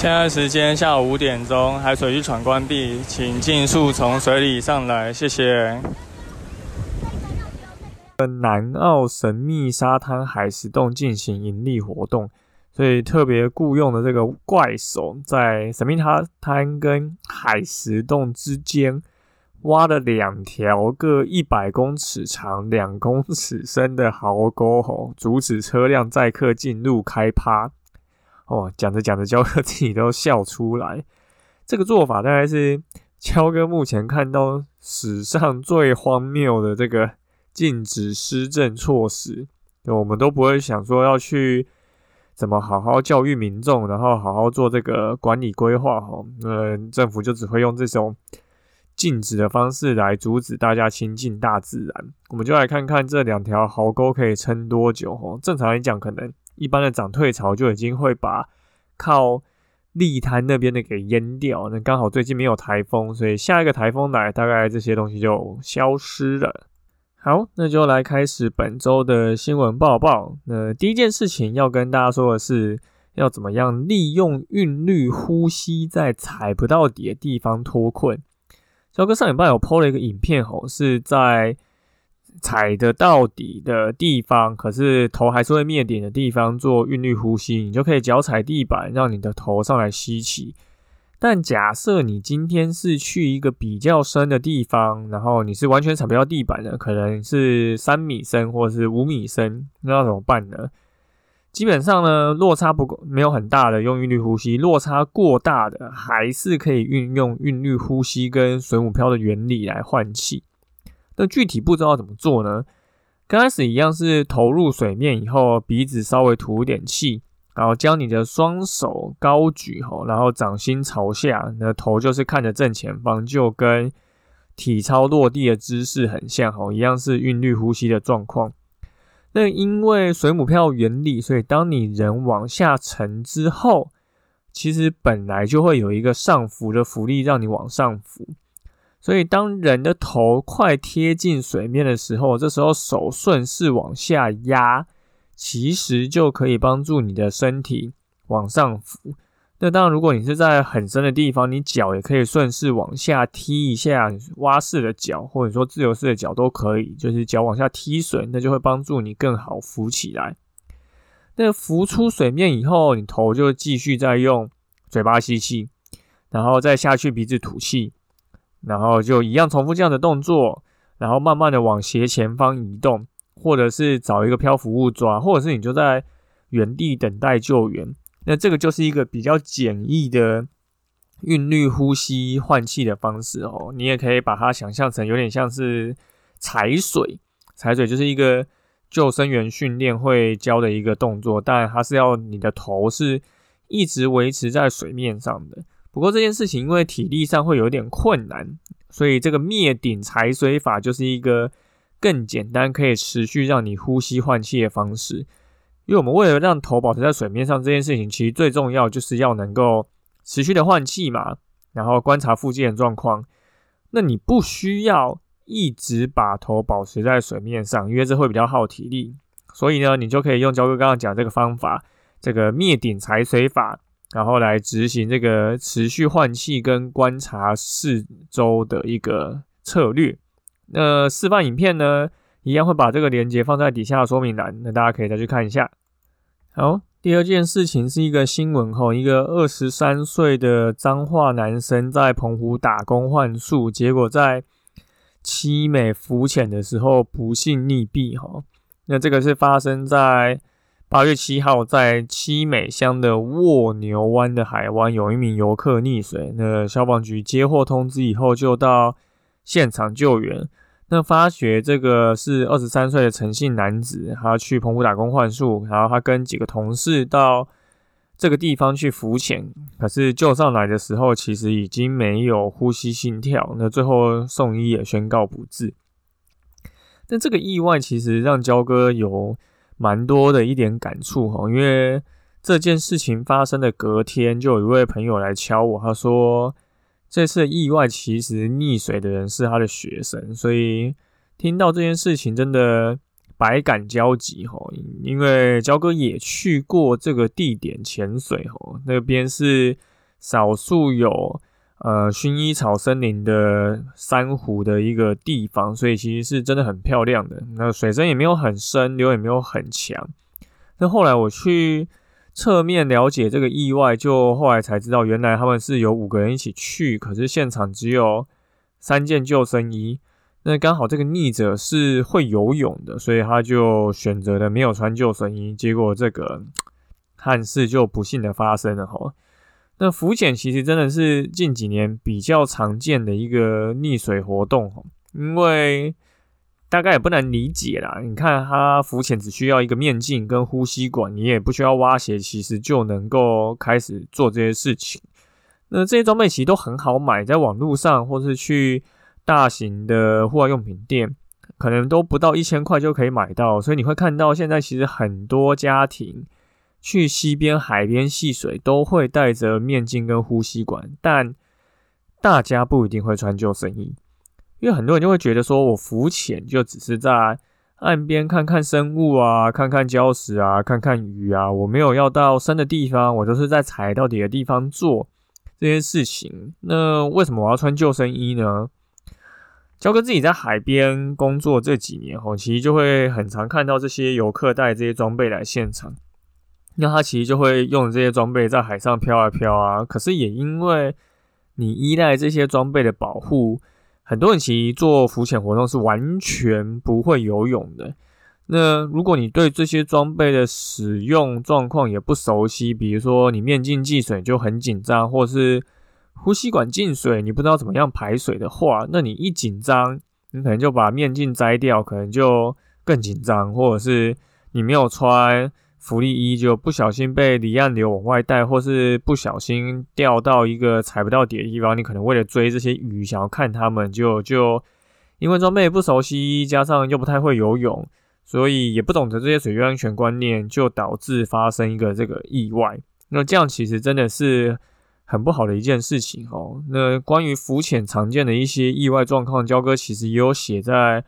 现在时间下午五点钟，海水浴场关闭，请尽速从水里上来，谢谢。南澳神秘沙滩海石洞进行盈利活动，所以特别雇佣的这个怪手，在神秘沙滩跟海石洞之间挖了两条各一百公尺长、两公尺深的壕沟，吼，阻止车辆载客进入开趴。哦，讲着讲着，焦哥自己都笑出来。这个做法大概是焦哥目前看到史上最荒谬的这个禁止施政措施。我们都不会想说要去怎么好好教育民众，然后好好做这个管理规划。哈，嗯，政府就只会用这种禁止的方式来阻止大家亲近大自然。我们就来看看这两条壕沟可以撑多久。哈，正常来讲，可能。一般的涨退潮就已经会把靠利滩那边的给淹掉。那刚好最近没有台风，所以下一个台风来，大概这些东西就消失了。好，那就来开始本周的新闻报报。那第一件事情要跟大家说的是，要怎么样利用韵律呼吸，在踩不到底的地方脱困。小哥上礼拜有 PO 了一个影片，吼，是在。踩得到底的地方，可是头还是会灭顶的地方，做韵律呼吸，你就可以脚踩地板，让你的头上来吸气。但假设你今天是去一个比较深的地方，然后你是完全踩不到地板的，可能是三米深或者是五米深，那要怎么办呢？基本上呢，落差不够没有很大的用韵律呼吸，落差过大的还是可以运用韵律呼吸跟水母漂的原理来换气。那具体不知道怎么做呢？刚开始一样是投入水面以后，鼻子稍微吐点气，然后将你的双手高举吼，然后掌心朝下，那头就是看着正前方，就跟体操落地的姿势很像吼，一样是韵律呼吸的状况。那因为水母漂原理，所以当你人往下沉之后，其实本来就会有一个上浮的浮力让你往上浮。所以，当人的头快贴近水面的时候，这时候手顺势往下压，其实就可以帮助你的身体往上浮。那当然，如果你是在很深的地方，你脚也可以顺势往下踢一下，蛙式的脚或者说自由式的脚都可以，就是脚往下踢水，那就会帮助你更好浮起来。那浮出水面以后，你头就继续再用嘴巴吸气，然后再下去鼻子吐气。然后就一样重复这样的动作，然后慢慢的往斜前方移动，或者是找一个漂浮物抓，或者是你就在原地等待救援。那这个就是一个比较简易的韵律呼吸换气的方式哦。你也可以把它想象成有点像是踩水，踩水就是一个救生员训练会教的一个动作，但它是要你的头是一直维持在水面上的。不过这件事情因为体力上会有点困难，所以这个灭顶踩水法就是一个更简单、可以持续让你呼吸换气的方式。因为我们为了让头保持在水面上，这件事情其实最重要就是要能够持续的换气嘛，然后观察附近的状况。那你不需要一直把头保持在水面上，因为这会比较耗体力。所以呢，你就可以用焦哥刚刚讲这个方法，这个灭顶踩水法。然后来执行这个持续换气跟观察四周的一个策略。那示范影片呢，一样会把这个链接放在底下说明栏，那大家可以再去看一下。好，第二件事情是一个新闻哈，一个二十三岁的彰化男生在澎湖打工换宿，结果在七美浮潜的时候不幸溺毙哈。那这个是发生在。八月七号，在七美乡的卧牛湾的海湾，有一名游客溺水。那消防局接获通知以后，就到现场救援。那发觉这个是二十三岁的陈姓男子，他去澎湖打工换宿，然后他跟几个同事到这个地方去浮潜，可是救上来的时候，其实已经没有呼吸心跳，那最后送医也宣告不治。那这个意外其实让焦哥有蛮多的一点感触哈，因为这件事情发生的隔天，就有一位朋友来敲我，他说这次意外其实溺水的人是他的学生，所以听到这件事情真的。百感交集哈，因为焦哥也去过这个地点潜水哈，那边是少数有呃薰衣草森林的珊瑚的一个地方，所以其实是真的很漂亮的。那水深也没有很深，流也没有很强。那后来我去侧面了解这个意外，就后来才知道，原来他们是有五个人一起去，可是现场只有三件救生衣。那刚好这个溺者是会游泳的，所以他就选择了没有穿救生衣，结果这个憾事就不幸的发生了哈。那浮潜其实真的是近几年比较常见的一个溺水活动，因为大概也不难理解啦。你看他浮潜只需要一个面镜跟呼吸管，你也不需要挖鞋，其实就能够开始做这些事情。那这些装备其实都很好买，在网络上或是去。大型的户外用品店可能都不到一千块就可以买到，所以你会看到现在其实很多家庭去溪边、海边戏水都会带着面镜跟呼吸管，但大家不一定会穿救生衣，因为很多人就会觉得说我浮潜就只是在岸边看看生物啊、看看礁石啊、看看鱼啊，我没有要到深的地方，我都是在踩到底的地方做这些事情。那为什么我要穿救生衣呢？焦哥自己在海边工作这几年后，其实就会很常看到这些游客带这些装备来现场。那他其实就会用这些装备在海上飘啊飘啊。可是也因为你依赖这些装备的保护，很多人其实做浮潜活动是完全不会游泳的。那如果你对这些装备的使用状况也不熟悉，比如说你面镜进水就很紧张，或是呼吸管进水，你不知道怎么样排水的话，那你一紧张，你可能就把面镜摘掉，可能就更紧张，或者是你没有穿福利一，就不小心被离岸流往外带，或是不小心掉到一个踩不到底的地方，你可能为了追这些鱼，想要看它们，就就因为装备不熟悉，加上又不太会游泳，所以也不懂得这些水域安全观念，就导致发生一个这个意外。那这样其实真的是。很不好的一件事情哦。那关于浮潜常见的一些意外状况，焦哥其实也有写在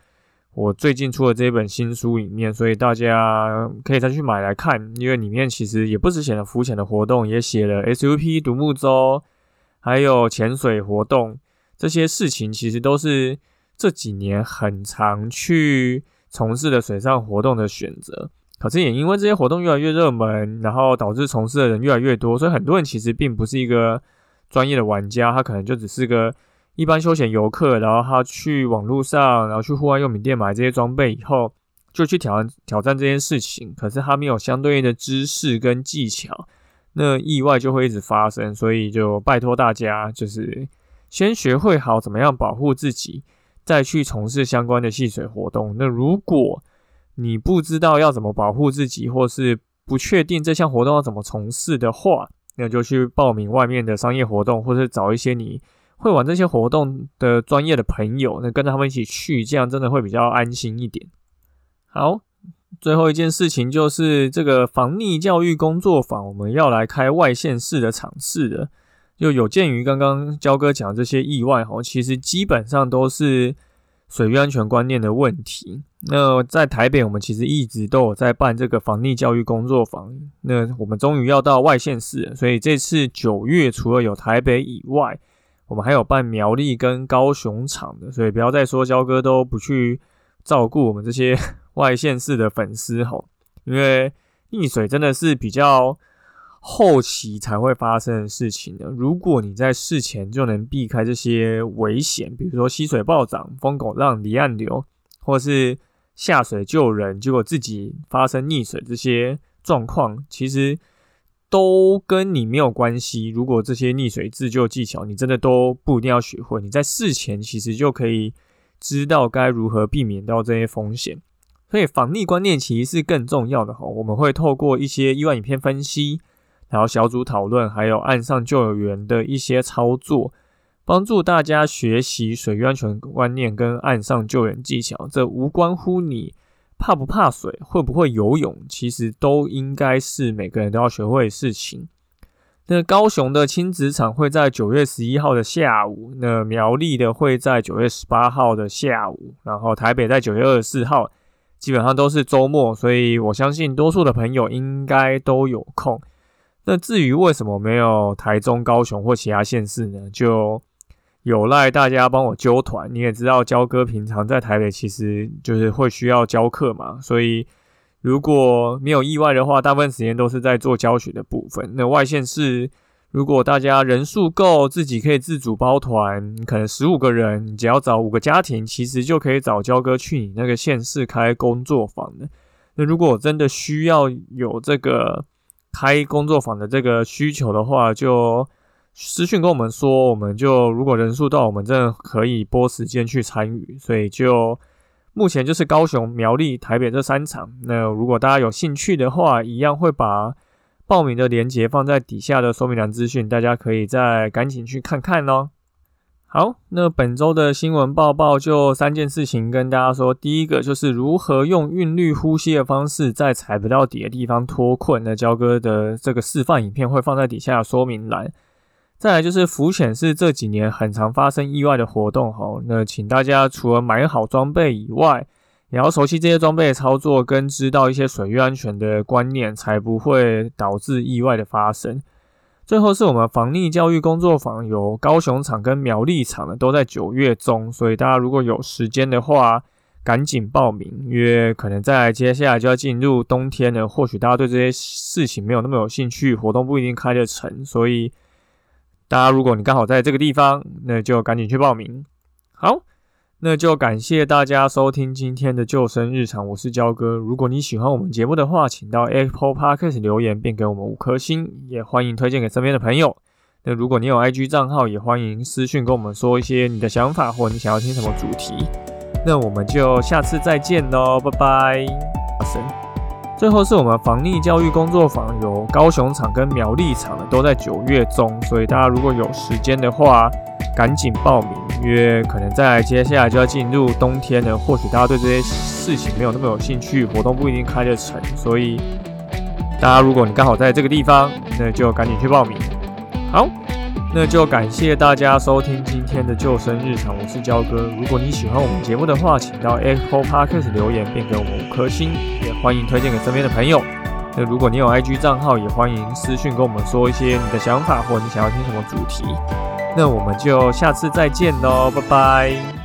我最近出的这一本新书里面，所以大家可以再去买来看。因为里面其实也不止写了浮潜的活动，也写了 SUP 独木舟，还有潜水活动这些事情，其实都是这几年很常去从事的水上活动的选择。可是也因为这些活动越来越热门，然后导致从事的人越来越多，所以很多人其实并不是一个专业的玩家，他可能就只是个一般休闲游客，然后他去网络上，然后去户外用品店买这些装备以后，就去挑战挑战这件事情。可是他没有相对应的知识跟技巧，那意外就会一直发生。所以就拜托大家，就是先学会好怎么样保护自己，再去从事相关的戏水活动。那如果你不知道要怎么保护自己，或是不确定这项活动要怎么从事的话，那就去报名外面的商业活动，或者找一些你会玩这些活动的专业的朋友，那跟着他们一起去，这样真的会比较安心一点。好，最后一件事情就是这个防溺教育工作坊，我们要来开外县市的场次的，就有鉴于刚刚焦哥讲这些意外哈，其实基本上都是。水域安全观念的问题。那在台北，我们其实一直都有在办这个防溺教育工作坊。那我们终于要到外县市，所以这次九月除了有台北以外，我们还有办苗栗跟高雄场的。所以不要再说焦哥都不去照顾我们这些 外县市的粉丝吼，因为溺水真的是比较。后期才会发生的事情的？如果你在事前就能避开这些危险，比如说溪水暴涨、疯狗浪、离岸流，或是下水救人，结果自己发生溺水这些状况，其实都跟你没有关系。如果这些溺水自救技巧你真的都不一定要学会，你在事前其实就可以知道该如何避免到这些风险。所以防溺观念其实是更重要的哈。我们会透过一些意外影片分析。然后小组讨论，还有岸上救援的一些操作，帮助大家学习水域安全观念跟岸上救援技巧。这无关乎你怕不怕水，会不会游泳，其实都应该是每个人都要学会的事情。那高雄的亲子场会在九月十一号的下午，那苗栗的会在九月十八号的下午，然后台北在九月二十四号，基本上都是周末，所以我相信多数的朋友应该都有空。那至于为什么没有台中、高雄或其他县市呢？就有赖大家帮我揪团。你也知道，焦哥平常在台北其实就是会需要教课嘛，所以。如果没有意外的话，大部分时间都是在做教学的部分。那外线是，如果大家人数够，自己可以自主包团，可能十五个人，你只要找五个家庭，其实就可以找焦哥去你那个县市开工作坊的。那如果真的需要有这个开工作坊的这个需求的话，就私讯跟我们说，我们就如果人数到，我们真的可以拨时间去参与。所以就。目前就是高雄、苗栗、台北这三场。那如果大家有兴趣的话，一样会把报名的链接放在底下的说明栏资讯，大家可以再赶紧去看看哦。好，那本周的新闻报报就三件事情跟大家说。第一个就是如何用韵律呼吸的方式在踩不到底的地方脱困。那焦哥的这个示范影片会放在底下说明栏。再来就是浮潜是这几年很常发生意外的活动哈，那请大家除了买好装备以外，也要熟悉这些装备的操作，跟知道一些水域安全的观念，才不会导致意外的发生。最后是我们防溺教育工作坊，有高雄场跟苗栗场的都在九月中，所以大家如果有时间的话，赶紧报名，因为可能在接下来就要进入冬天了，或许大家对这些事情没有那么有兴趣，活动不一定开得成，所以。大家，如果你刚好在这个地方，那就赶紧去报名。好，那就感谢大家收听今天的救生日常，我是焦哥。如果你喜欢我们节目的话，请到 Apple Podcast 留言并给我们五颗星，也欢迎推荐给身边的朋友。那如果你有 IG 账号，也欢迎私讯跟我们说一些你的想法，或你想要听什么主题。那我们就下次再见喽，拜拜。神。最后是我们防溺教育工作坊，有高雄场跟苗栗场都在九月中，所以大家如果有时间的话，赶紧报名，因为可能在接下来就要进入冬天了，或许大家对这些事情没有那么有兴趣，活动不一定开得成，所以大家如果你刚好在这个地方，那就赶紧去报名。好。那就感谢大家收听今天的救生日常，我是焦哥。如果你喜欢我们节目的话，请到 Apple Podcast 留言并给我们五颗星，欢迎推荐给身边的朋友。那如果你有 IG 账号，也欢迎私讯跟我们说一些你的想法或你想要听什么主题。那我们就下次再见喽，拜拜。